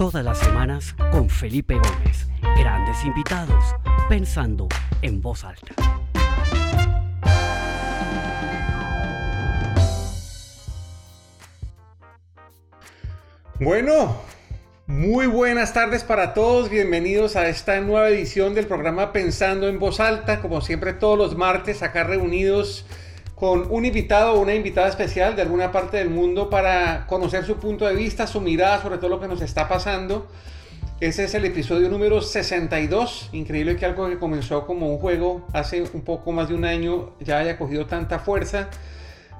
Todas las semanas con Felipe Gómez. Grandes invitados, pensando en voz alta. Bueno, muy buenas tardes para todos. Bienvenidos a esta nueva edición del programa Pensando en voz alta. Como siempre, todos los martes acá reunidos con un invitado o una invitada especial de alguna parte del mundo para conocer su punto de vista, su mirada sobre todo lo que nos está pasando. Ese es el episodio número 62. Increíble que algo que comenzó como un juego hace un poco más de un año ya haya cogido tanta fuerza.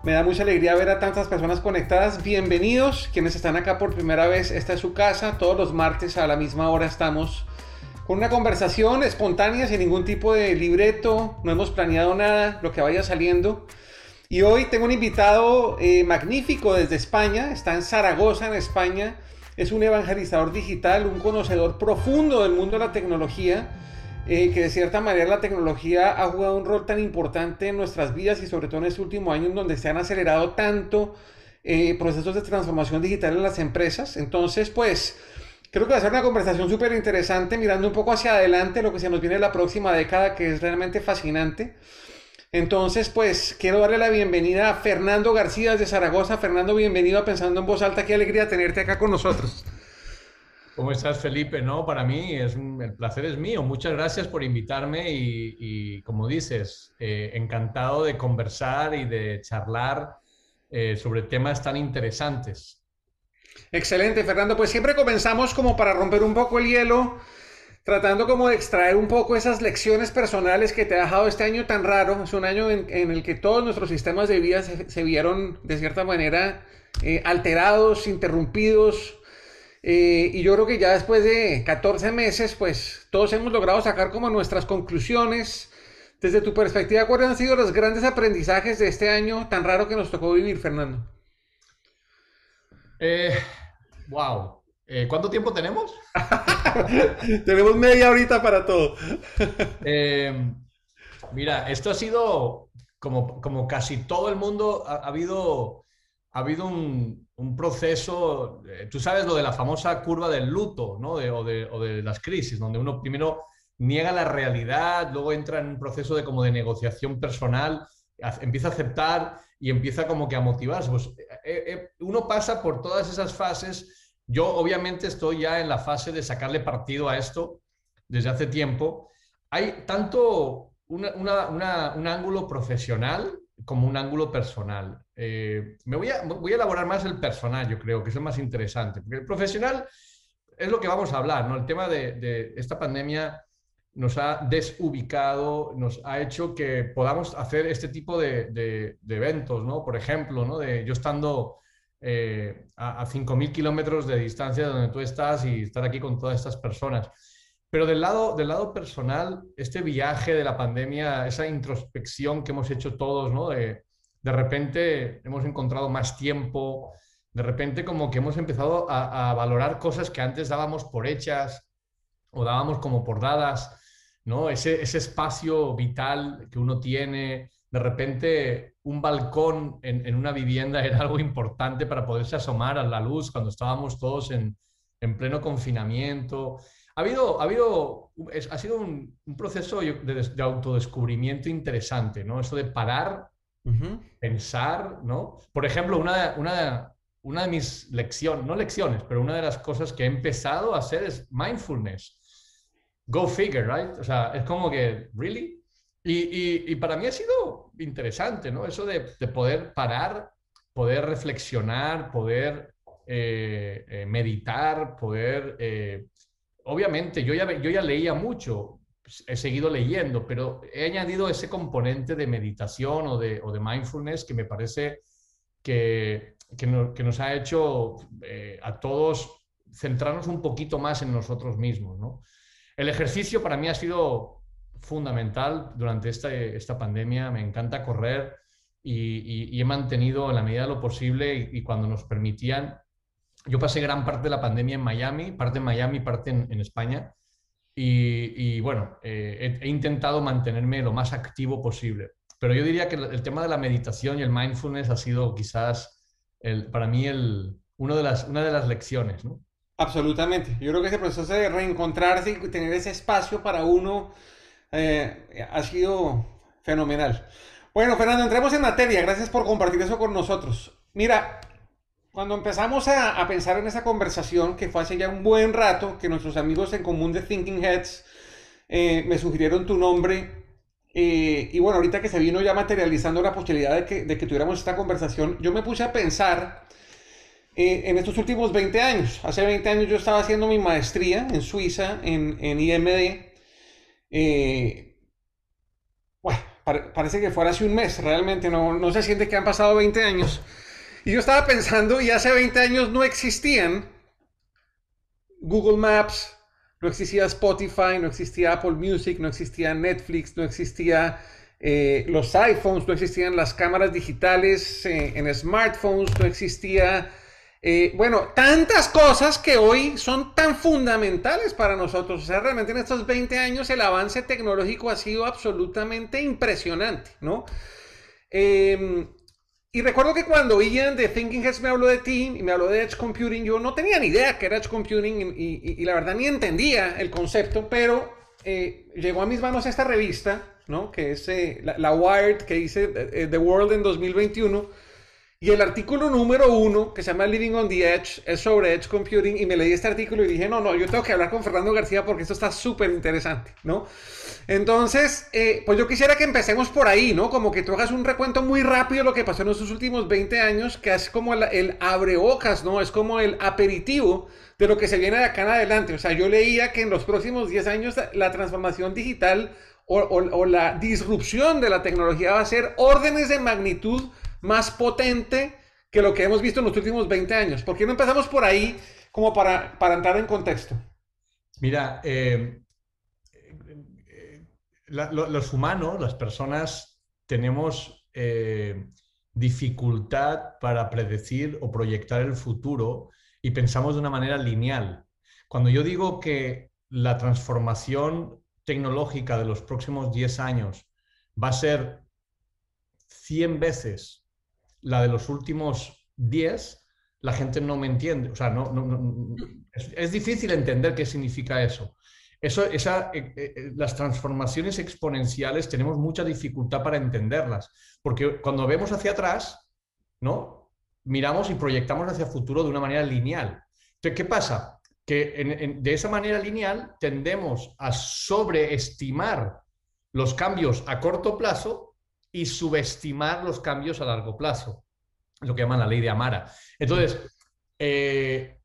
Me da mucha alegría ver a tantas personas conectadas. Bienvenidos, quienes están acá por primera vez. Esta es su casa. Todos los martes a la misma hora estamos con una conversación espontánea, sin ningún tipo de libreto. No hemos planeado nada, lo que vaya saliendo. Y hoy tengo un invitado eh, magnífico desde España, está en Zaragoza, en España. Es un evangelizador digital, un conocedor profundo del mundo de la tecnología, eh, que de cierta manera la tecnología ha jugado un rol tan importante en nuestras vidas y sobre todo en este último año donde se han acelerado tanto eh, procesos de transformación digital en las empresas. Entonces, pues, creo que va a ser una conversación súper interesante mirando un poco hacia adelante lo que se nos viene la próxima década, que es realmente fascinante. Entonces, pues quiero darle la bienvenida a Fernando García de Zaragoza. Fernando, bienvenido a Pensando en Voz Alta. Qué alegría tenerte acá con nosotros. ¿Cómo estás, Felipe? No, para mí es el placer es mío. Muchas gracias por invitarme y, como dices, eh, encantado de conversar y de charlar eh, sobre temas tan interesantes. Excelente, Fernando. Pues siempre comenzamos como para romper un poco el hielo tratando como de extraer un poco esas lecciones personales que te ha dejado este año tan raro. Es un año en, el que todos nuestros sistemas de vida se, vieron de cierta manera eh, alterados, interrumpidos. Eh, y yo creo que ya después de 14 meses, pues todos hemos logrado sacar como nuestras conclusiones. Desde tu perspectiva, ¿cuáles han sido los grandes aprendizajes de este año tan raro que nos tocó vivir, Fernando? Eh, wow. Eh, ¿Cuánto tiempo tenemos? tenemos media horita para todo. Eh, mira, esto ha sido, como, como casi todo el mundo, ha, habido, ha habido un, proceso, eh, tú sabes lo de la famosa curva del luto, ¿no? o, de, las crisis, donde uno primero niega la realidad, luego entra en un proceso de como de negociación personal, empieza a aceptar y empieza como que a motivarse. Pues, uno pasa por todas esas fases yo obviamente estoy ya en la fase de sacarle partido a esto desde hace tiempo. Hay tanto un ángulo profesional como un ángulo personal. Eh, me voy a, voy a elaborar más el personal, yo creo, que es el más interesante, porque el profesional es lo que vamos a hablar, ¿no? El tema de, esta pandemia nos ha desubicado, nos ha hecho que podamos hacer este tipo de, de eventos, ¿no? Por ejemplo, ¿no? De yo estando eh, a, 5.000 kilómetros de distancia de donde tú estás y estar aquí con todas estas personas. Pero del lado, del lado personal, este viaje de la pandemia, esa introspección que hemos hecho todos, ¿no? De, de repente hemos encontrado más tiempo, de repente como que hemos empezado a, a, valorar cosas que antes dábamos por hechas o dábamos como por dadas, ¿no? Ese, ese espacio vital que uno tiene, de repente un balcón en, una vivienda era algo importante para poderse asomar a la luz cuando estábamos todos en, pleno confinamiento. Ha, habido, ha, habido, ha sido un, proceso de, autodescubrimiento interesante, ¿no? Eso de parar, pensar, ¿no? Por ejemplo, una, una, una de mis lecciones, no lecciones, pero una de las cosas que he empezado a hacer es mindfulness. Go figure, right? O sea, es como que, ¿really? Y, para mí ha sido interesante, ¿no? Eso de, poder parar, poder reflexionar, poder eh, eh, meditar, poder... Eh, obviamente, yo ya, yo ya leía mucho, he seguido leyendo, pero he añadido ese componente de meditación o de, o de mindfulness que me parece que, que, nos ha hecho a todos centrarnos un poquito más en nosotros mismos, ¿no? El ejercicio para mí ha sido fundamental durante esta, esta pandemia. Me encanta correr y, he mantenido en la medida de lo posible y, cuando nos permitían. Yo pasé gran parte de la pandemia en Miami, parte en Miami, parte en, España. Y, bueno, eh, he, intentado mantenerme lo más activo posible. Pero yo diría que el, tema de la meditación y el mindfulness ha sido quizás el, para mí el, uno de las, una de las lecciones. ¿no? Absolutamente. Yo creo que ese proceso de reencontrarse y tener ese espacio para uno eh, ha sido fenomenal. Bueno, Fernando, entremos en materia. Gracias por compartir eso con nosotros. Mira, cuando empezamos a, pensar en esa conversación, que fue hace ya un buen rato, que nuestros amigos en común de Thinking Heads eh, me sugirieron tu nombre, eh, y bueno, ahorita que se vino ya materializando la posibilidad de que, tuviéramos esta conversación, yo me puse a pensar eh, en estos últimos 20 años. Hace 20 años yo estaba haciendo mi maestría en Suiza, en, en IMD. Eh, bueno, parece que fuera hace un mes, realmente no, se siente que han pasado 20 años. Y yo estaba pensando, y hace 20 años no existían Google Maps, no existía Spotify, no existía Apple Music, no existía Netflix, no existía eh, los iPhones, no existían las cámaras digitales en smartphones, no existía eh, bueno, tantas cosas que hoy son tan fundamentales para nosotros. O sea, realmente en estos 20 años el avance tecnológico ha sido absolutamente impresionante, ¿no? Em, y recuerdo que cuando Ian de Thinking Heads me habló de ti y me habló de Edge Computing, yo no tenía ni idea que era Edge Computing y, la verdad ni entendía el concepto, pero eh, llegó a mis manos esta revista, ¿no? Que es eh, la, Wired que dice The World en 2021 y el artículo número uno, que se llama Living on the Edge, es sobre Edge Computing. Y me leí este artículo y dije, no, no, yo tengo que hablar con Fernando García porque esto está súper interesante, ¿no? Entonces, eh, pues yo quisiera que empecemos por ahí, ¿no? Como que tú hagas un recuento muy rápido de lo que pasó en estos últimos 20 años, que es como el, el abrebocas, ¿no? Es como el aperitivo de lo que se viene de acá en adelante. O sea, yo leía que en los próximos 10 años la transformación digital o, o la disrupción de la tecnología va a ser órdenes de magnitud más potente que lo que hemos visto en los últimos 20 años. ¿Por qué no empezamos por ahí como para, para entrar en contexto? Mira, eh, eh, los humanos, las personas, tenemos eh, dificultad para predecir o proyectar el futuro y pensamos de una manera lineal. Cuando yo digo que la transformación tecnológica de los próximos 10 años va a ser 100 veces la de los últimos 10, la gente no me entiende. O sea, no, es, difícil entender qué significa eso. Eso, esa, eh, eh, eh, las transformaciones exponenciales tenemos mucha dificultad para entenderlas, porque cuando vemos hacia atrás, ¿no? Miramos y proyectamos hacia el futuro de una manera lineal. Entonces, ¿qué pasa? Que de esa manera lineal tendemos a sobreestimar los cambios a corto plazo y subestimar los cambios a largo plazo, lo que llaman la ley de Amara. Entonces, eh,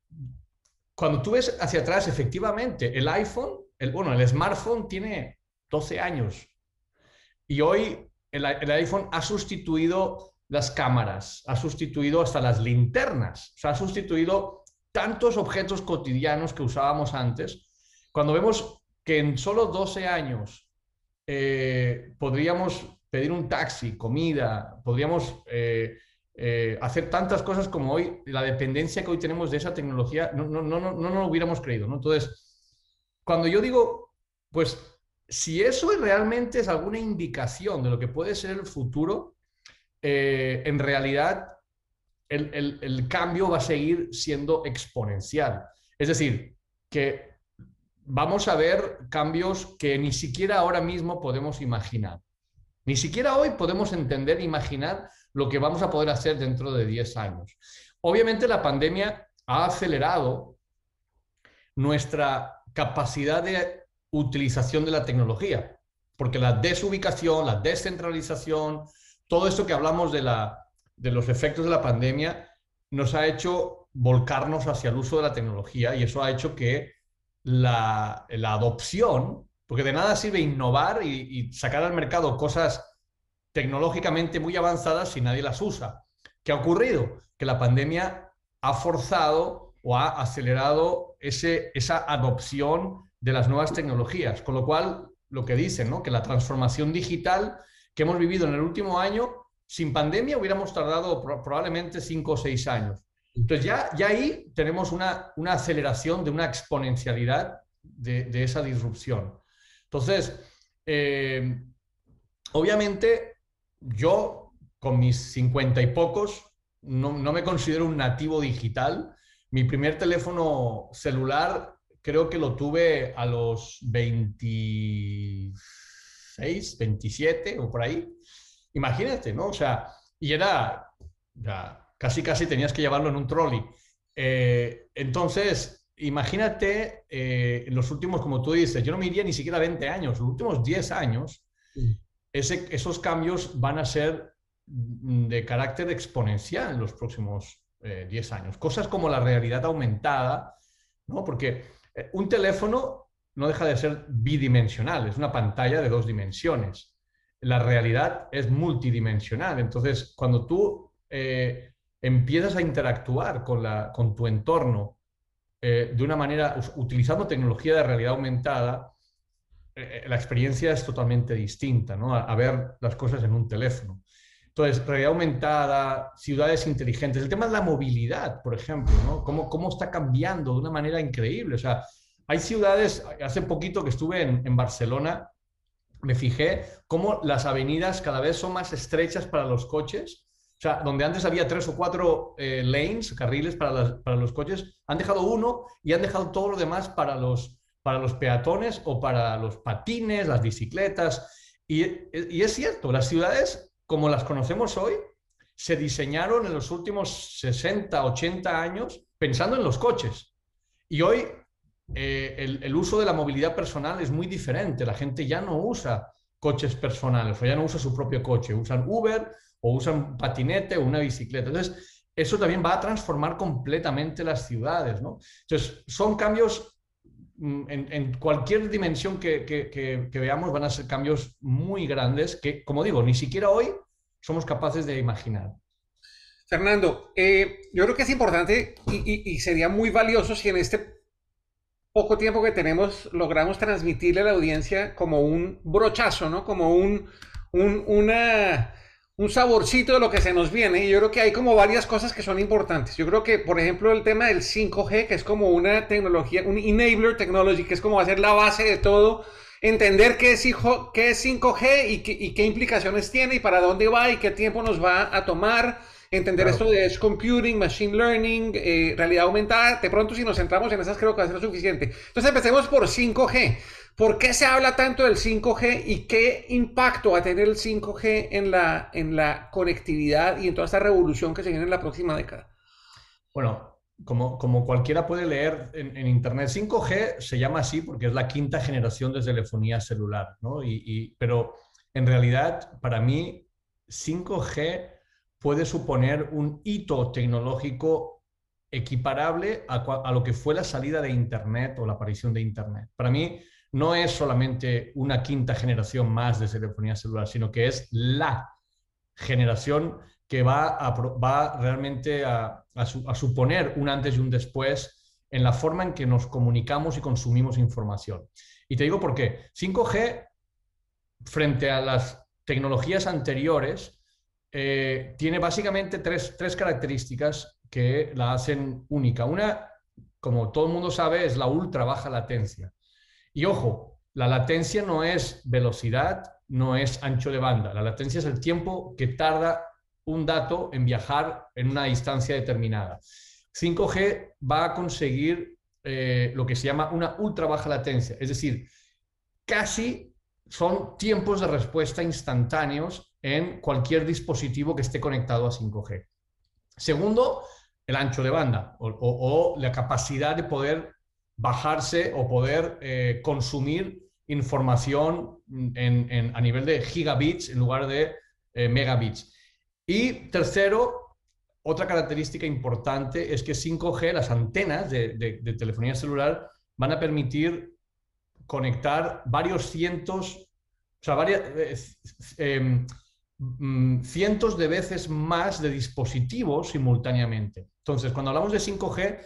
cuando tú ves hacia atrás, efectivamente, el iPhone, el, bueno, el smartphone tiene 12 años y hoy el, el iPhone ha sustituido las cámaras, ha sustituido hasta las linternas, o sea, ha sustituido tantos objetos cotidianos que usábamos antes. Cuando vemos que en solo 12 años eh, podríamos pedir un taxi, comida, podríamos eh, eh, hacer tantas cosas como hoy, la dependencia que hoy tenemos de esa tecnología, no, no, no, no, no lo hubiéramos creído. Entonces, cuando yo digo, pues, si eso realmente es alguna indicación de lo que puede ser el futuro, eh, en realidad el, el, el cambio va a seguir siendo exponencial. Es decir, que vamos a ver cambios que ni siquiera ahora mismo podemos imaginar. Ni siquiera hoy podemos entender, imaginar lo que vamos a poder hacer dentro de 10 años. Obviamente la pandemia ha acelerado nuestra capacidad de utilización de la tecnología, porque la desubicación, la descentralización, todo esto que hablamos de, la, de los efectos de la pandemia, nos ha hecho volcarnos hacia el uso de la tecnología y eso ha hecho que la, la adopción porque de nada sirve innovar y, sacar al mercado cosas tecnológicamente muy avanzadas si nadie las usa. ¿Qué ha ocurrido? Que la pandemia ha forzado o ha acelerado ese, esa adopción de las nuevas tecnologías, con lo cual lo que dicen, ¿no? que la transformación digital que hemos vivido en el último año, sin pandemia hubiéramos tardado probablemente cinco o seis años. Entonces ya, ya ahí tenemos una, una aceleración de una exponencialidad de, de esa disrupción. Entonces, eh, obviamente, yo con mis cincuenta y pocos no, me considero un nativo digital. mi primer teléfono celular creo que lo tuve a los 26, 27 o por ahí. Imagínate, ¿no? O sea, y era, casi casi tenías que llevarlo en un trolley. Eh, entonces, imagínate eh, en los últimos, como tú dices, yo no me iría ni siquiera 20 años, los últimos 10 años, ese, esos cambios van a ser de carácter exponencial en los próximos 10 eh, años. Cosas como la realidad aumentada, ¿no? Porque eh, un teléfono no deja de ser bidimensional, es una pantalla de dos dimensiones. La realidad es multidimensional. Entonces, cuando tú eh, empiezas a interactuar con, la, con tu entorno de una manera, utilizando tecnología de realidad aumentada, la experiencia es totalmente distinta, ¿no? a ver las cosas en un teléfono. Entonces, realidad aumentada, ciudades inteligentes, el tema de la movilidad, por ejemplo, ¿no? Cómo, cómo está cambiando de una manera increíble. O sea, hay ciudades, hace poquito que estuve en, Barcelona, me fijé cómo las avenidas cada vez son más estrechas para los coches. O sea, donde antes había tres o cuatro eh, lanes, carriles para, para, los coches, han dejado uno y han dejado todo lo demás para los, para los peatones o para los patines, las bicicletas. Y, y es cierto, las ciudades como las conocemos hoy, se diseñaron en los últimos 60, 80 años pensando en los coches. Y hoy eh, el, uso de la movilidad personal es muy diferente. La gente ya no usa coches personales o ya no usa su propio coche, usan Uber o usan patinete o una bicicleta. Entonces, eso también va a transformar completamente las ciudades. ¿no? Entonces, son cambios mm, en, cualquier dimensión que, veamos van a ser cambios muy grandes que, como digo, ni siquiera hoy somos capaces de imaginar. Fernando, eh, yo creo que es importante y, sería muy valioso si en este poco tiempo que tenemos logramos transmitirle a la audiencia como un brochazo, ¿no? Como un, un, un saborcito de lo que se nos viene. Y yo creo que hay como varias cosas que son importantes. Yo creo que, por ejemplo, el tema del 5G, que es como una tecnología, un enabler technology, que es como va a ser la base de todo entender qué es, qué es 5G y qué, y qué, implicaciones tiene y para dónde va y qué tiempo nos va a tomar. Entender esto de edge computing, machine learning, eh, realidad aumentada. De pronto, si nos centramos en esas, creo que va a ser suficiente. Entonces, empecemos por 5G. ¿Por qué se habla tanto del 5G y qué impacto va a tener el 5G en la, en la conectividad y en toda esta revolución que se viene en la próxima década? Bueno, como, como, cualquiera puede leer en, Internet, 5G se llama así porque es la quinta generación de telefonía celular, ¿no? Y, pero en realidad, para mí, 5G puede suponer un hito tecnológico equiparable a, a, lo que fue la salida de Internet o la aparición de Internet. Para mí, no es solamente una quinta generación más de telefonía celular, sino que es la generación que va, a, realmente a, suponer un antes y un después en la forma en que nos comunicamos y consumimos información. Y te digo por qué. 5G, frente a las tecnologías anteriores, eh, tiene básicamente tres, tres características que la hacen única. Una, como todo el mundo sabe, es la ultra baja latencia. Y ojo, la latencia no es velocidad, no es ancho de banda. La latencia es el tiempo que tarda un dato en viajar en una distancia determinada. 5G va a conseguir eh, lo que se llama una ultra baja latencia, es decir, casi son tiempos de respuesta instantáneos en cualquier dispositivo que esté conectado a 5G. Segundo, el ancho de banda o, la capacidad de poder bajarse o poder eh, consumir información a nivel de gigabits en lugar de eh, megabits. Y tercero, otra característica importante es que 5G, las antenas de, telefonía celular, van a permitir conectar varios cientos, o sea, varias, eh, mm, cientos de veces más de dispositivos simultáneamente. Entonces, cuando hablamos de 5G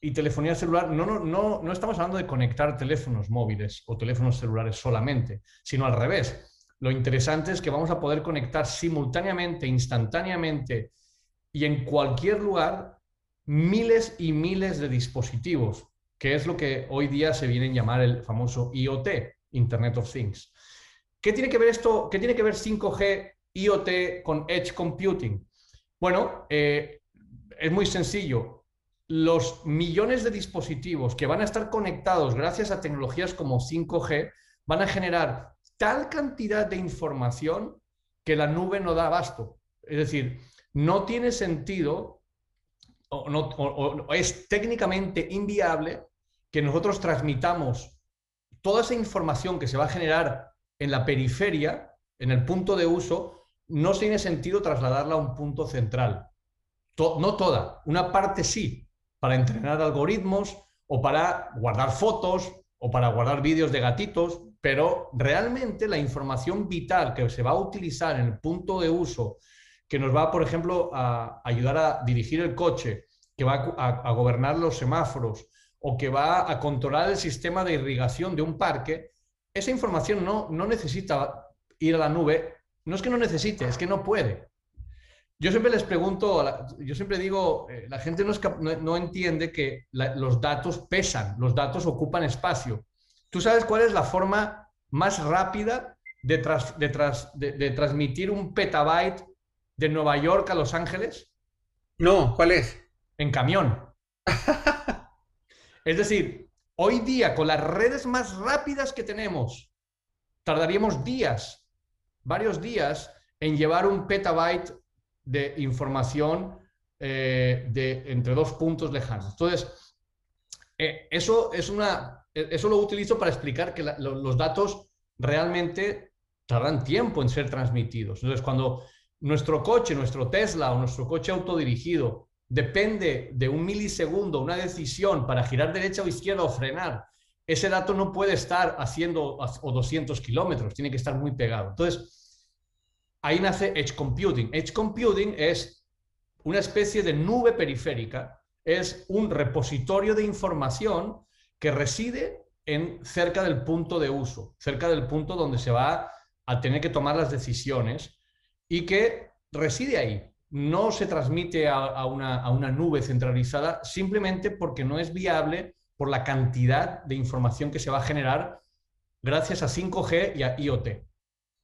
y telefonía celular, no, no, no, no estamos hablando de conectar teléfonos móviles o teléfonos celulares solamente, sino al revés lo interesante es que vamos a poder conectar simultáneamente, instantáneamente y en cualquier lugar miles y miles de dispositivos, que es lo que hoy día se viene a llamar el famoso IoT, Internet of Things. ¿Qué tiene que ver esto? ¿Qué tiene que ver 5G, IoT con Edge Computing? Bueno, eh, es muy sencillo. los millones de dispositivos que van a estar conectados gracias a tecnologías como 5G van a generar tal cantidad de información que la nube no da abasto. Es decir, no tiene sentido o, es técnicamente inviable que nosotros transmitamos toda esa información que se va a generar en la periferia, en el punto de uso, no tiene sentido trasladarla a un punto central. no toda, una parte sí, para entrenar algoritmos o para guardar fotos o para guardar vídeos de gatitos, pero realmente la información vital que se va a utilizar en el punto de uso, que nos va, por ejemplo, a ayudar a dirigir el coche, que va a, gobernar los semáforos o que va a controlar el sistema de irrigación de un parque, esa información no, no necesita ir a la nube. No es que no necesite, es que no puede. Yo siempre les pregunto, yo siempre digo, eh, la gente no, no, entiende que los datos pesan, los datos ocupan espacio. ¿Tú sabes cuál es la forma más rápida de, de, transmitir un petabyte de Nueva York a Los Ángeles? No, ¿cuál es? En camión. es decir, hoy día con las redes más rápidas que tenemos, tardaríamos días, varios días, en llevar un petabyte de información eh, de, entre dos puntos lejanos. Entonces, eh, eso, es una, eso lo utilizo para explicar que los datos realmente tardan tiempo en ser transmitidos. Entonces, cuando nuestro coche, nuestro Tesla o nuestro coche autodirigido depende de un milisegundo, una decisión para girar derecha o izquierda o frenar, ese dato no puede estar haciendo o 200 kilómetros, tiene que estar muy pegado. Entonces, ahí nace Edge Computing. Edge Computing es una especie de nube periférica, es un repositorio de información que reside en, cerca del punto de uso, cerca del punto donde se va a tener que tomar las decisiones y que reside ahí. No se transmite a, una, a una nube centralizada simplemente porque no es viable por la cantidad de información que se va a generar gracias a 5G y a IoT.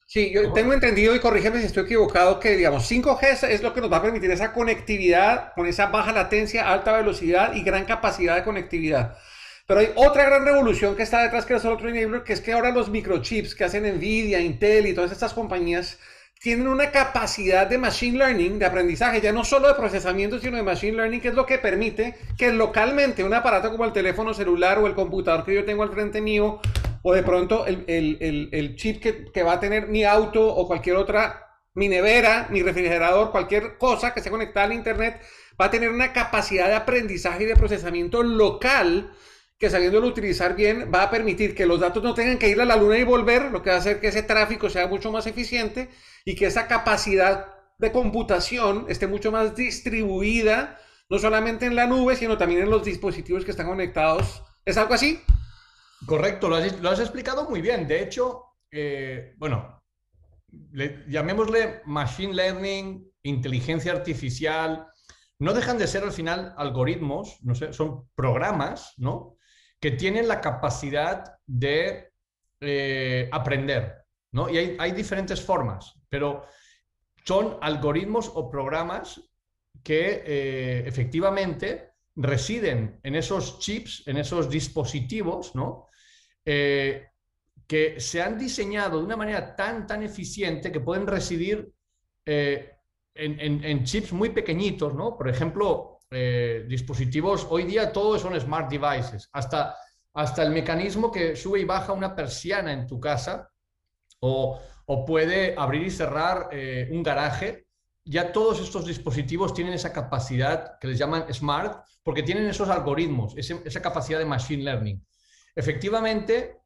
Sí, yo tengo entendido, y corrígeme si estoy equivocado, que digamos 5G es lo que nos va a permitir esa conectividad con esa baja latencia, alta velocidad y gran capacidad de conectividad. Pero hay otra gran revolución que está detrás, que es el otro enabler, que es que ahora los microchips que hacen Nvidia, Intel y todas estas compañías tienen una capacidad de machine learning, de aprendizaje, ya no solo de procesamiento, sino de machine learning, que es lo que permite que localmente un aparato como el teléfono celular o el computador que yo tengo al frente mío o de pronto el, chip que, va a tener mi auto o cualquier otra, mi nevera, mi refrigerador, cualquier cosa que esté conectada al Internet, va a tener una capacidad de aprendizaje y de procesamiento local que sabiéndolo utilizar bien va a permitir que los datos no tengan que ir a la luna y volver, lo que va a hacer que ese tráfico sea mucho más eficiente y que esa capacidad de computación esté mucho más distribuida, no solamente en la nube, sino también en los dispositivos que están conectados. ¿Es algo así? Correcto, lo has, explicado muy bien. De hecho, eh, bueno, llamémosle machine learning, inteligencia artificial, no dejan de ser al final algoritmos, no sé, son programas, ¿no? Que tienen la capacidad de eh, aprender, ¿no? Y hay, diferentes formas, pero son algoritmos o programas que eh, efectivamente residen en esos chips, en esos dispositivos, ¿no? Eh, que se han diseñado de una manera tan, tan eficiente que pueden residir eh, en, chips muy pequeñitos, ¿no? Por ejemplo, eh, dispositivos, hoy día todos son smart devices, hasta, hasta el mecanismo que sube y baja una persiana en tu casa o, o puede abrir y cerrar un garaje. Ya todos estos dispositivos tienen esa capacidad que les llaman smart, porque tienen esos algoritmos, esa capacidad de machine learning efectivamente,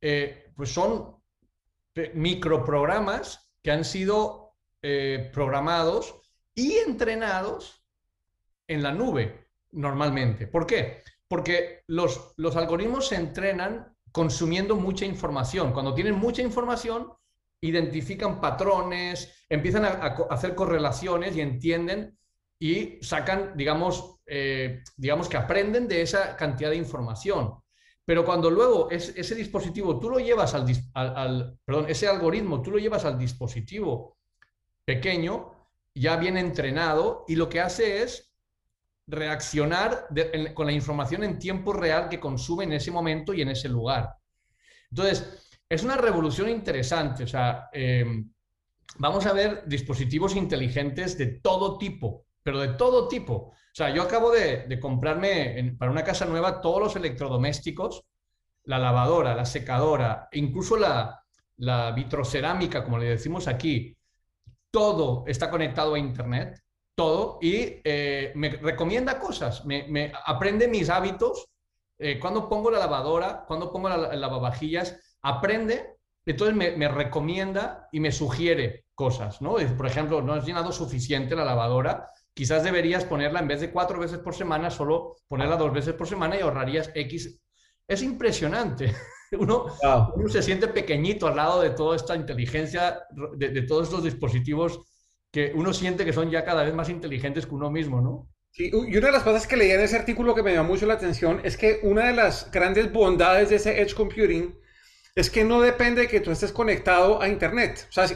eh, pues son microprogramas que han sido eh, programados y entrenados en la nube normalmente. ¿Por qué? Porque los, los algoritmos se entrenan consumiendo mucha información. Cuando tienen mucha información, identifican patrones, empiezan a, hacer correlaciones y entienden y sacan, digamos, eh, digamos que aprenden de esa cantidad de información. Pero cuando luego ese dispositivo tú lo llevas al, perdón, ese algoritmo tú lo llevas al dispositivo pequeño, ya bien entrenado, y lo que hace es reaccionar con la información en tiempo real que consume en ese momento y en ese lugar. Entonces, es una revolución interesante. O sea, em, vamos a ver dispositivos inteligentes de todo tipo, pero de todo tipo. O sea, yo acabo de, comprarme para una casa nueva todos los electrodomésticos, la lavadora, la secadora, incluso la, la vitrocerámica, como le decimos aquí. Todo está conectado a Internet todo y eh, me recomienda cosas, me, aprende mis hábitos, eh, cuando pongo la lavadora, cuando pongo la, lavavajillas, aprende, entonces me, recomienda y me sugiere cosas, ¿no? Por ejemplo, no has llenado suficiente la lavadora, quizás deberías ponerla en vez de cuatro veces por semana, solo ponerla dos veces por semana y ahorrarías X. Es impresionante. Uno, se siente pequeñito al lado de toda esta inteligencia, de, de todos estos dispositivos que uno siente que son ya cada vez más inteligentes que uno mismo, ¿no? Sí, y una de las cosas que leía en ese artículo que me llamó mucho la atención es que una de las grandes bondades de ese edge computing es que no depende de que tú estés conectado a internet. O sea,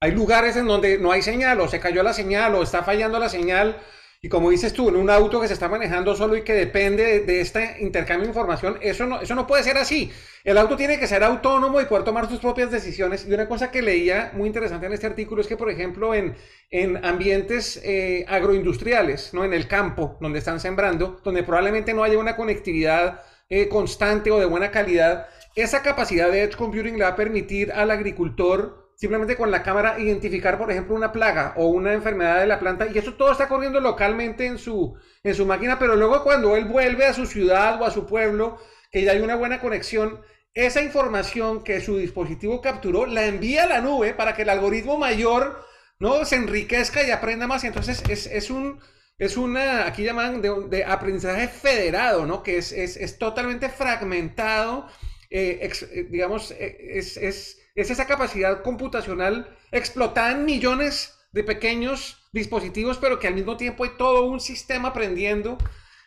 hay lugares en donde no hay señal o se cayó la señal o está fallando la señal y como dices tú, en un auto que se está manejando solo y que depende de, este intercambio de información, eso no, eso no puede ser así. El auto tiene que ser autónomo y poder tomar sus propias decisiones. Y una cosa que leía muy interesante en este artículo es que, por ejemplo, en, en ambientes eh, agroindustriales, ¿no? en el campo donde están sembrando, donde probablemente no haya una conectividad eh, constante o de buena calidad, esa capacidad de edge computing le va a permitir al agricultor simplemente con la cámara identificar, por ejemplo, una plaga o una enfermedad de la planta y eso todo está corriendo localmente en su, en su máquina, pero luego cuando él vuelve a su ciudad o a su pueblo, que ya hay una buena conexión, esa información que su dispositivo capturó la envía a la nube para que el algoritmo mayor no se enriquezca y aprenda más. Y entonces es, es un... Es una, aquí llaman de, aprendizaje federado, ¿no? Que es, es, es totalmente fragmentado, eh, eh, digamos, eh, es es esa capacidad computacional explotada en millones de pequeños dispositivos, pero que al mismo tiempo hay todo un sistema aprendiendo.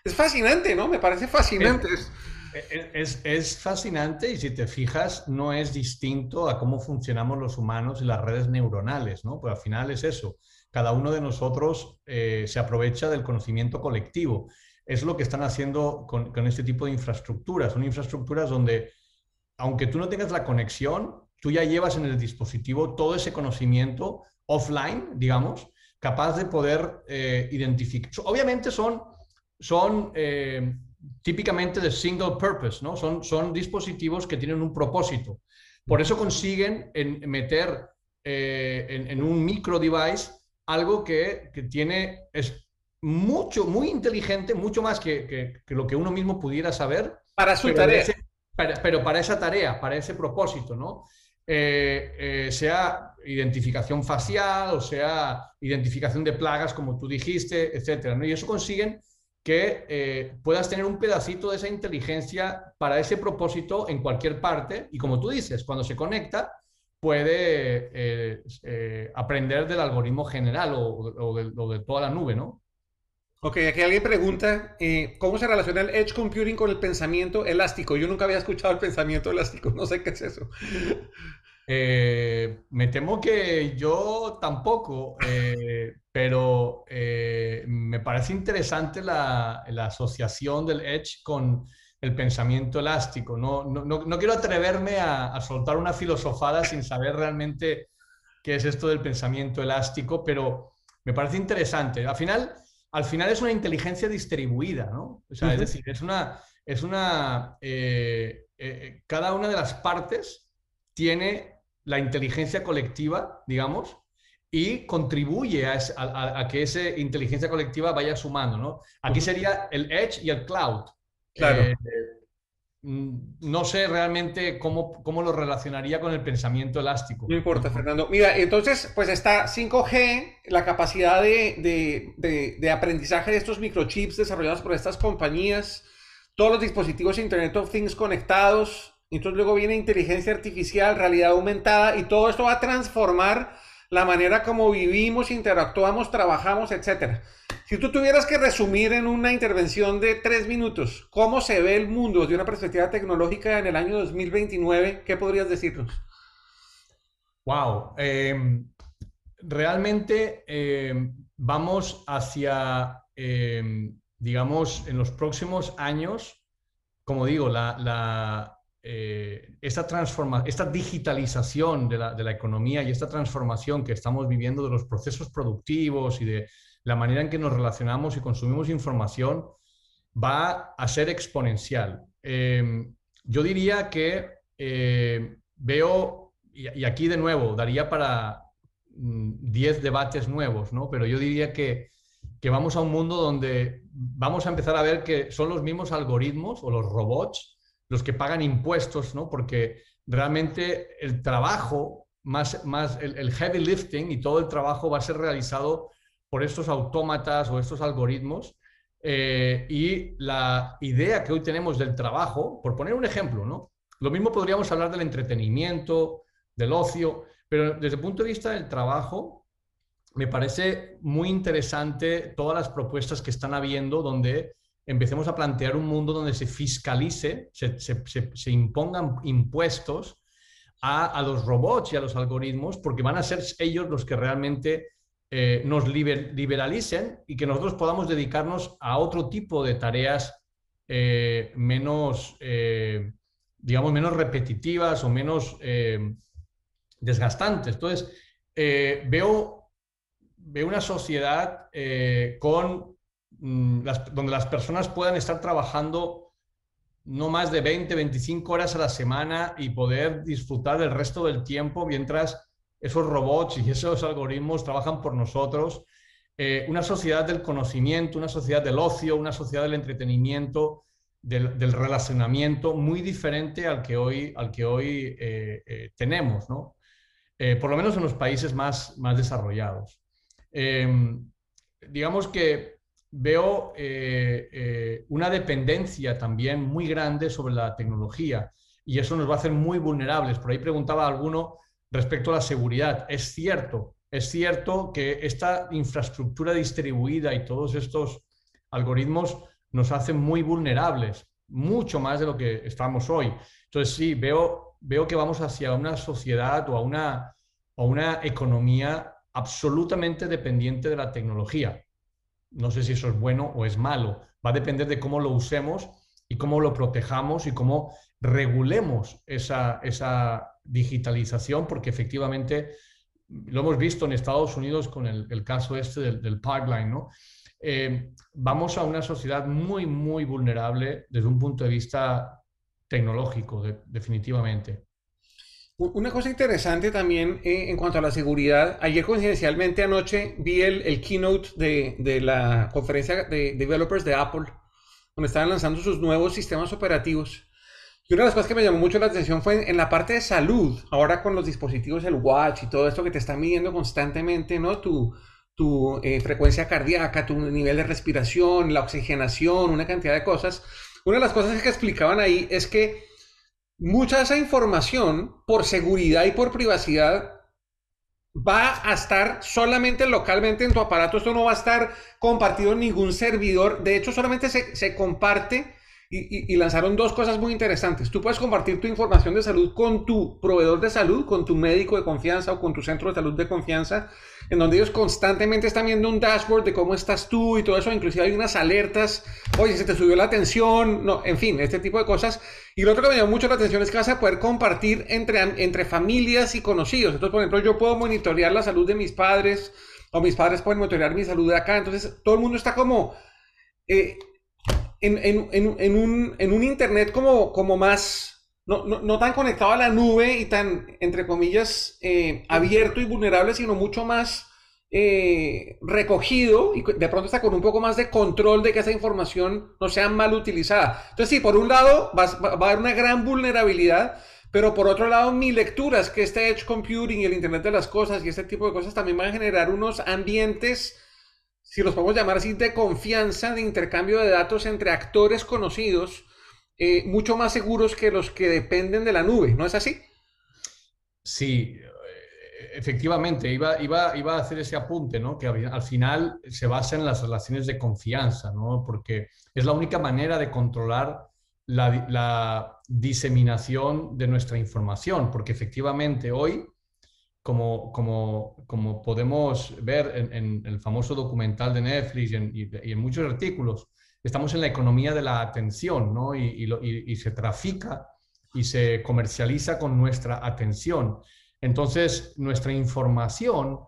Es fascinante, ¿no? Me parece fascinante. Es, es, fascinante y si te fijas, no es distinto a cómo funcionamos los humanos y las redes neuronales, ¿no? Pues al final es eso. Cada uno de nosotros eh, se aprovecha del conocimiento colectivo. Es lo que están haciendo con, con este tipo de infraestructuras. Son infraestructuras donde, aunque tú no tengas la conexión, tú ya llevas en el dispositivo todo ese conocimiento offline, digamos, capaz de poder eh, identificar. Obviamente son, son eh, típicamente de single purpose, ¿no? Son, son dispositivos que tienen un propósito. Por eso consiguen meter eh, en, un micro device algo que, tiene, es mucho, muy inteligente, mucho más que, lo que uno mismo pudiera saber. Para su tarea. pero para esa tarea, para ese propósito, ¿no? Eh, eh, sea identificación facial o sea identificación de plagas, como tú dijiste, etcétera. ¿no? Y eso consiguen que eh, puedas tener un pedacito de esa inteligencia para ese propósito en cualquier parte. Y como tú dices, cuando se conecta, puede aprender del algoritmo general o, de, o, de, toda la nube, ¿no? Ok, aquí alguien pregunta, ¿cómo se relaciona el edge computing con el pensamiento elástico? Yo nunca había escuchado el pensamiento elástico, no sé qué es eso. Eh, me temo que yo tampoco, eh, pero eh, me parece interesante la, asociación del Edge con el pensamiento elástico. No, no, quiero atreverme a, soltar una filosofada sin saber realmente qué es esto del pensamiento elástico, pero me parece interesante. Al final, al final es una inteligencia distribuida, ¿no? O sea, es decir, es una, es una, cada una de las partes tiene la inteligencia colectiva, digamos, y contribuye a, que esa inteligencia colectiva vaya sumando, ¿no? Aquí sería el edge y el cloud. Claro. Eh, mm, no sé realmente cómo, cómo, lo relacionaría con el pensamiento elástico. No importa, Fernando. Mira, entonces, pues está 5G, la capacidad de, de aprendizaje de estos microchips desarrollados por estas compañías, todos los dispositivos Internet of Things conectados, entonces luego viene inteligencia artificial, realidad aumentada y todo esto va a transformar la manera como vivimos, interactuamos, trabajamos, etc. Si tú tuvieras que resumir en una intervención de tres minutos cómo se ve el mundo desde una perspectiva tecnológica en el año 2029, ¿qué podrías decirnos? Wow, em, realmente em, vamos hacia em, digamos, en los próximos años, como digo, la, eh, esta, esta digitalización de la, de la, economía y esta transformación que estamos viviendo de los procesos productivos y de la manera en que nos relacionamos y consumimos información va a ser exponencial. Em, yo diría que eh, veo, y, aquí de nuevo, daría para 10 mm, debates nuevos, ¿no? pero yo diría que, que vamos a un mundo donde vamos a empezar a ver que son los mismos algoritmos o los robots los que pagan impuestos, ¿no? porque realmente el trabajo, más, más el, heavy lifting y todo el trabajo va a ser realizado por estos autómatas o estos algoritmos eh, y la idea que hoy tenemos del trabajo, por poner un ejemplo, ¿no? Lo mismo podríamos hablar del entretenimiento, del ocio, pero desde el punto de vista del trabajo, me parece muy interesante todas las propuestas que están habiendo donde empecemos a plantear un mundo donde se fiscalice, se, impongan impuestos a, los robots y a los algoritmos, porque van a ser ellos los que realmente eh, nos liberalicen y que nosotros podamos dedicarnos a otro tipo de tareas eh, menos, eh, digamos, menos repetitivas o menos desgastantes. Entonces, veo, veo una sociedad con, mm, donde las personas puedan estar trabajando no más de 20, 25 horas a la semana y poder disfrutar del resto del tiempo mientras esos robots y esos algoritmos trabajan por nosotros. Eh, una sociedad del conocimiento, una sociedad del ocio, una sociedad del entretenimiento, del, relacionamiento, muy diferente al que hoy, al que hoy eh, eh, tenemos, ¿no? por lo menos en los países más, más desarrollados. Em, digamos que veo una dependencia también muy grande sobre la tecnología y eso nos va a hacer muy vulnerables. Por ahí preguntaba alguno respecto a la seguridad. Es cierto, es cierto que esta infraestructura distribuida y todos estos algoritmos nos hacen muy vulnerables, mucho más de lo que estamos hoy. Entonces sí, veo, veo que vamos hacia una sociedad o a una, a una economía absolutamente dependiente de la tecnología. No sé si eso es bueno o es malo. Va a depender de cómo lo usemos y cómo lo protejamos y cómo regulemos esa, esa digitalización, porque efectivamente lo hemos visto en Estados Unidos con el, caso este del, pipeline, ¿no? Eh, vamos a una sociedad muy, muy vulnerable desde un punto de vista tecnológico, definitivamente. Una cosa interesante también eh, en cuanto a la seguridad, ayer coincidencialmente anoche vi el, el keynote de, de, la conferencia de developers de Apple, donde estaban lanzando sus nuevos sistemas operativos. Y una de las cosas que me llamó mucho la atención fue en la parte de salud, ahora con los dispositivos, el watch y todo esto que te está midiendo constantemente, ¿no? Tu, tu eh, frecuencia cardíaca, tu nivel de respiración, la oxigenación, una cantidad de cosas. Una de las cosas que explicaban ahí es que mucha de esa información, por seguridad y por privacidad, va a estar solamente localmente en tu aparato. Esto no va a estar compartido en ningún servidor. De hecho, solamente se, se comparte y, lanzaron dos cosas muy interesantes. Tú puedes compartir tu información de salud con tu proveedor de salud, con tu médico de confianza o con tu centro de salud de confianza, en donde ellos constantemente están viendo un dashboard de cómo estás tú y todo eso. Inclusive hay unas alertas, oye, se te subió la atención, no, en fin, este tipo de cosas. Y lo otro que me llamó mucho la atención es que vas a poder compartir entre, entre familias y conocidos. Entonces, por ejemplo, yo puedo monitorear la salud de mis padres o mis padres pueden monitorear mi salud de acá. Entonces, todo el mundo está como... Eh, en, un, Internet como, como más, no, tan conectado a la nube y tan, entre comillas, eh, abierto y vulnerable, sino mucho más eh, recogido y de pronto está con un poco más de control de que esa información no sea mal utilizada. Entonces, sí, por un lado va, va a haber una gran vulnerabilidad, pero por otro lado, mi lectura es que este Edge Computing y el Internet de las Cosas y este tipo de cosas también van a generar unos ambientes si los podemos llamar así, de confianza, de intercambio de datos entre actores conocidos, eh, mucho más seguros que los que dependen de la nube, ¿no es así? Sí, efectivamente, iba, iba, iba a hacer ese apunte, ¿no? que al final se basa en las relaciones de confianza, ¿no? porque es la única manera de controlar la, la diseminación de nuestra información, porque efectivamente hoy como, como, como podemos ver en, el famoso documental de Netflix y en, muchos artículos, estamos en la economía de la atención, ¿no? Y, se trafica y se comercializa con nuestra atención. Entonces, nuestra información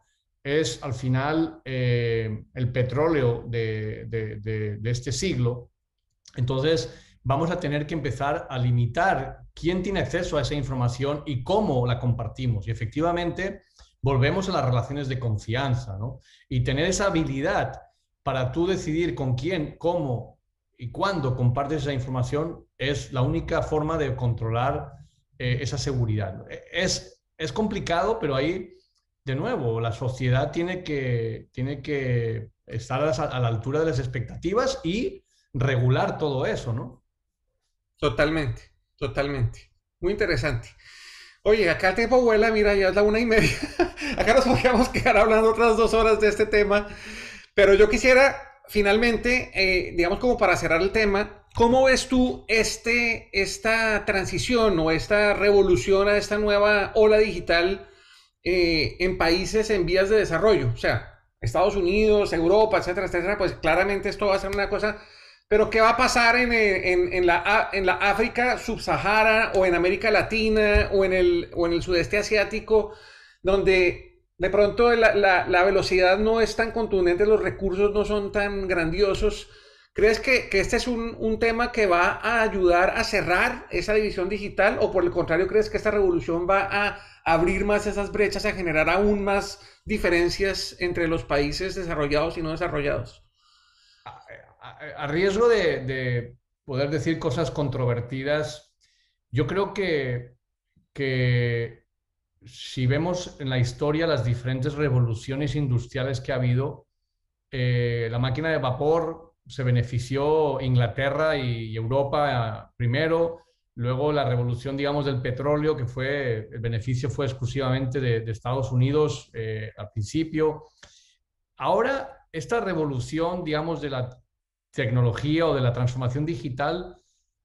es al final eh, el petróleo de, de, este siglo. Entonces, vamos a tener que empezar a limitar quién tiene acceso a esa información y cómo la compartimos. Y efectivamente, volvemos a las relaciones de confianza, ¿no? Y tener esa habilidad para tú decidir con quién, cómo y cuándo compartes esa información es la única forma de controlar eh, esa seguridad. Es, es complicado, pero ahí, de nuevo, la sociedad tiene que, tiene que estar a la altura de las expectativas y regular todo eso, ¿no? Totalmente, totalmente. Muy interesante. Oye, acá el tiempo vuela, mira, ya es la una y media. acá nos podríamos quedar hablando otras dos horas de este tema. Pero yo quisiera, finalmente, eh, digamos como para cerrar el tema, ¿cómo ves tú este, esta transición o esta revolución a esta nueva ola digital eh, en países en vías de desarrollo? O sea, Estados Unidos, Europa, etcétera, etcétera, pues claramente esto va a ser una cosa pero ¿qué va a pasar en, en, la, en la África subsahara o en América Latina o en el, o en el sudeste asiático, donde de pronto la, velocidad no es tan contundente, los recursos no son tan grandiosos? ¿Crees que, este es un, tema que va a ayudar a cerrar esa división digital o por el contrario crees que esta revolución va a abrir más esas brechas, a generar aún más diferencias entre los países desarrollados y no desarrollados? a, riesgo de, poder decir cosas controvertidas, yo creo que, que si vemos en la historia las diferentes revoluciones industriales que ha habido, eh, la máquina de vapor se benefició Inglaterra y, Europa primero, luego la revolución, digamos, del petróleo, que fue, el beneficio fue exclusivamente de, Estados Unidos eh, al principio. Ahora, esta revolución, digamos, de la tecnología o de la transformación digital,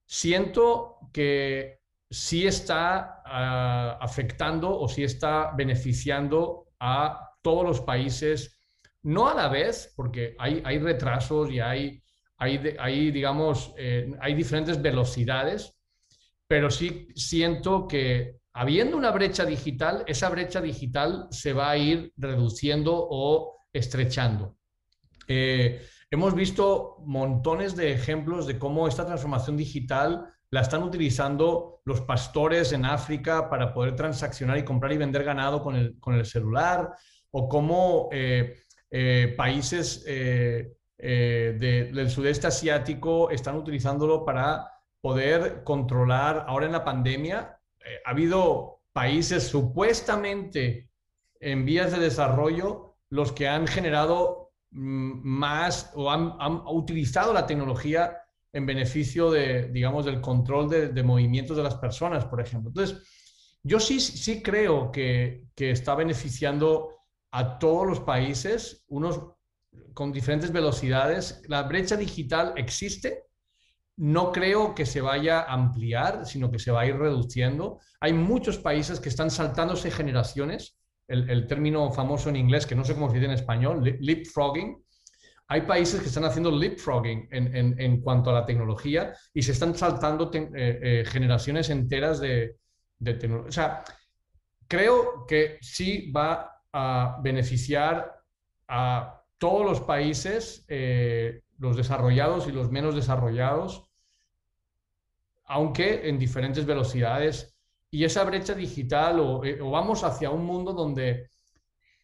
siento que sí está ah, afectando o sí está beneficiando a todos los países, no a la vez, porque hay, hay retrasos y hay, hay, hay digamos, eh, hay diferentes velocidades, pero sí siento que habiendo una brecha digital, esa brecha digital se va a ir reduciendo o estrechando. Eh, Hemos visto montones de ejemplos de cómo esta transformación digital la están utilizando los pastores en África para poder transaccionar y comprar y vender ganado con el, con el celular, o cómo eh, eh, países eh, del sudeste asiático están utilizándolo para poder controlar, ahora en la pandemia, ha habido países supuestamente en vías de desarrollo los que han generado Mm, más o han, utilizado la tecnología en beneficio de, digamos, del control de, movimientos de las personas, por ejemplo. Entonces, yo sí, sí creo que, que está beneficiando a todos los países, unos con diferentes velocidades. La brecha digital existe. No creo que se vaya a ampliar, sino que se va a ir reduciendo. Hay muchos países que están saltándose generaciones el, término famoso en inglés, que no sé cómo se dice en español, leapfrogging. Hay países que están haciendo leapfrogging en, cuanto a la tecnología y se están saltando eh, eh, generaciones enteras de, tecnología. O sea, creo que sí va a beneficiar a todos los países, eh, los desarrollados y los menos desarrollados, aunque en diferentes velocidades y esa brecha digital o, vamos hacia un mundo donde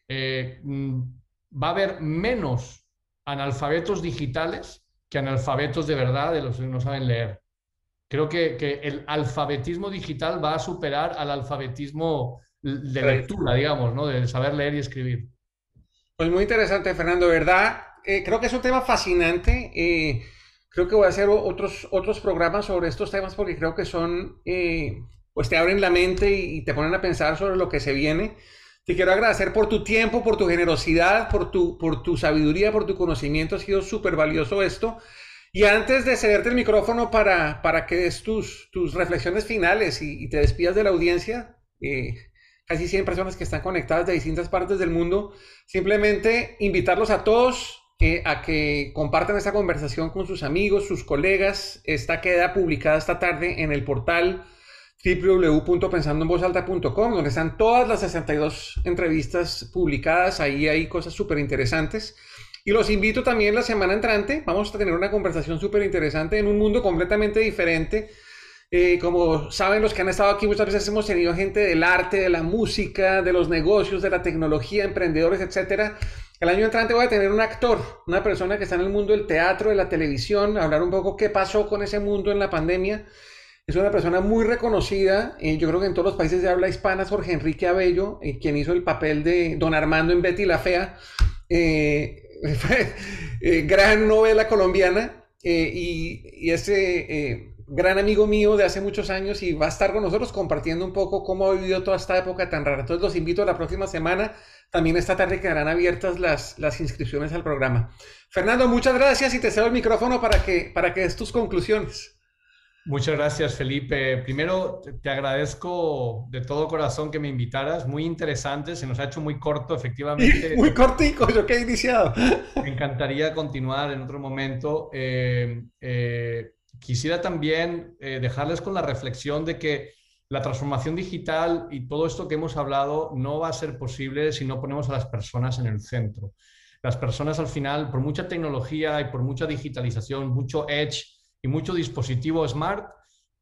mm, va a haber menos analfabetos digitales que analfabetos de verdad de los que no saben leer. Creo que, el alfabetismo digital va a superar al alfabetismo de lectura, digamos, ¿no? de saber leer y escribir. Pues muy interesante, Fernando, ¿verdad? Eh, creo que es un tema fascinante. creo que voy a hacer otros, otros programas sobre estos temas porque creo que son pues te abren la mente y, te ponen a pensar sobre lo que se viene. Te quiero agradecer por tu tiempo, por tu generosidad, por tu, por tu sabiduría, por tu conocimiento. Ha sido súper valioso esto. Y antes de cederte el micrófono para, para que des tus, tus reflexiones finales y, te despidas de la audiencia, eh, casi 100 personas que están conectadas de distintas partes del mundo, simplemente invitarlos a todos a que compartan esta conversación con sus amigos, sus colegas. Esta queda publicada esta tarde en el portal www.pensandoenvozalta.com, donde están todas las 62 entrevistas publicadas. Ahí hay cosas súper interesantes. Y los invito también la semana entrante. Vamos a tener una conversación súper interesante en un mundo completamente diferente. Eh, como saben los que han estado aquí, muchas veces hemos tenido gente del arte, de la música, de los negocios, de la tecnología, emprendedores, etcétera. El año entrante voy a tener un actor, una persona que está en el mundo del teatro, de la televisión, hablar un poco qué pasó con ese mundo en la pandemia. Es una persona muy reconocida, eh, yo creo que en todos los países de habla hispana, Jorge Enrique Abello, eh, quien hizo el papel de Don Armando en Betty la Fea, eh, gran novela colombiana, y, y, ese gran amigo mío de hace muchos años y va a estar con nosotros compartiendo un poco cómo ha vivido toda esta época tan rara. Entonces los invito a la próxima semana. También esta tarde quedarán abiertas las, las inscripciones al programa. Fernando, muchas gracias y te cedo el micrófono para que, para que des tus conclusiones. Muchas gracias, Felipe. Primero, te agradezco de todo corazón que me invitaras. Muy interesante, se nos ha hecho muy corto, efectivamente. muy cortico, yo que he iniciado. Me encantaría continuar en otro momento. Eh, eh, quisiera también eh, dejarles con la reflexión de que la transformación digital y todo esto que hemos hablado no va a ser posible si no ponemos a las personas en el centro. Las personas al final, por mucha tecnología y por mucha digitalización, mucho edge, y mucho dispositivo smart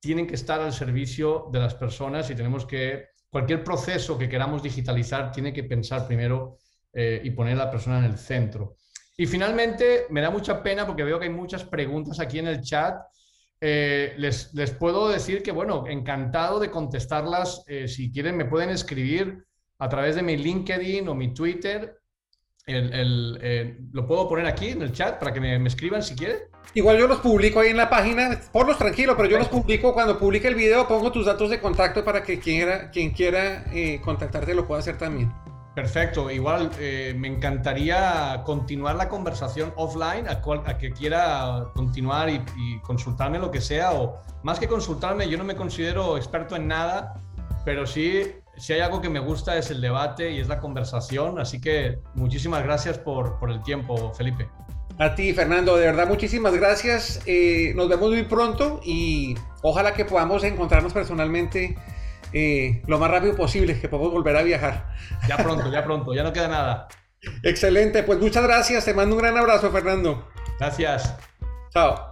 tienen que estar al servicio de las personas y tenemos que, cualquier proceso que queramos digitalizar tiene que pensar primero eh, y poner a la persona en el centro. Y finalmente, me da mucha pena porque veo que hay muchas preguntas aquí en el chat. Eh, les, les, puedo decir que, bueno, encantado de contestarlas. Eh, si quieren, me pueden escribir a través de mi LinkedIn o mi Twitter lo puedo poner aquí en el chat para que me, escriban si quieren. Igual yo los publico ahí en la página, ponlos tranquilo, pero yo los publico cuando publique el video, pongo tus datos de contacto para que quien quiera, quien quiera eh, contactarte lo pueda hacer también. Perfecto, igual eh, me encantaría continuar la conversación offline, a, cual, a que quiera continuar y, y, consultarme lo que sea, o más que consultarme, yo no me considero experto en nada, pero sí si hay algo que me gusta es el debate y es la conversación, así que muchísimas gracias por, por el tiempo, Felipe. A ti, Fernando, de verdad muchísimas gracias. Eh, nos vemos muy pronto y ojalá que podamos encontrarnos personalmente eh, lo más rápido posible, que podamos volver a viajar. Ya pronto, ya pronto, ya no queda nada. Excelente, pues muchas gracias, te mando un gran abrazo, Fernando. Gracias. Chao.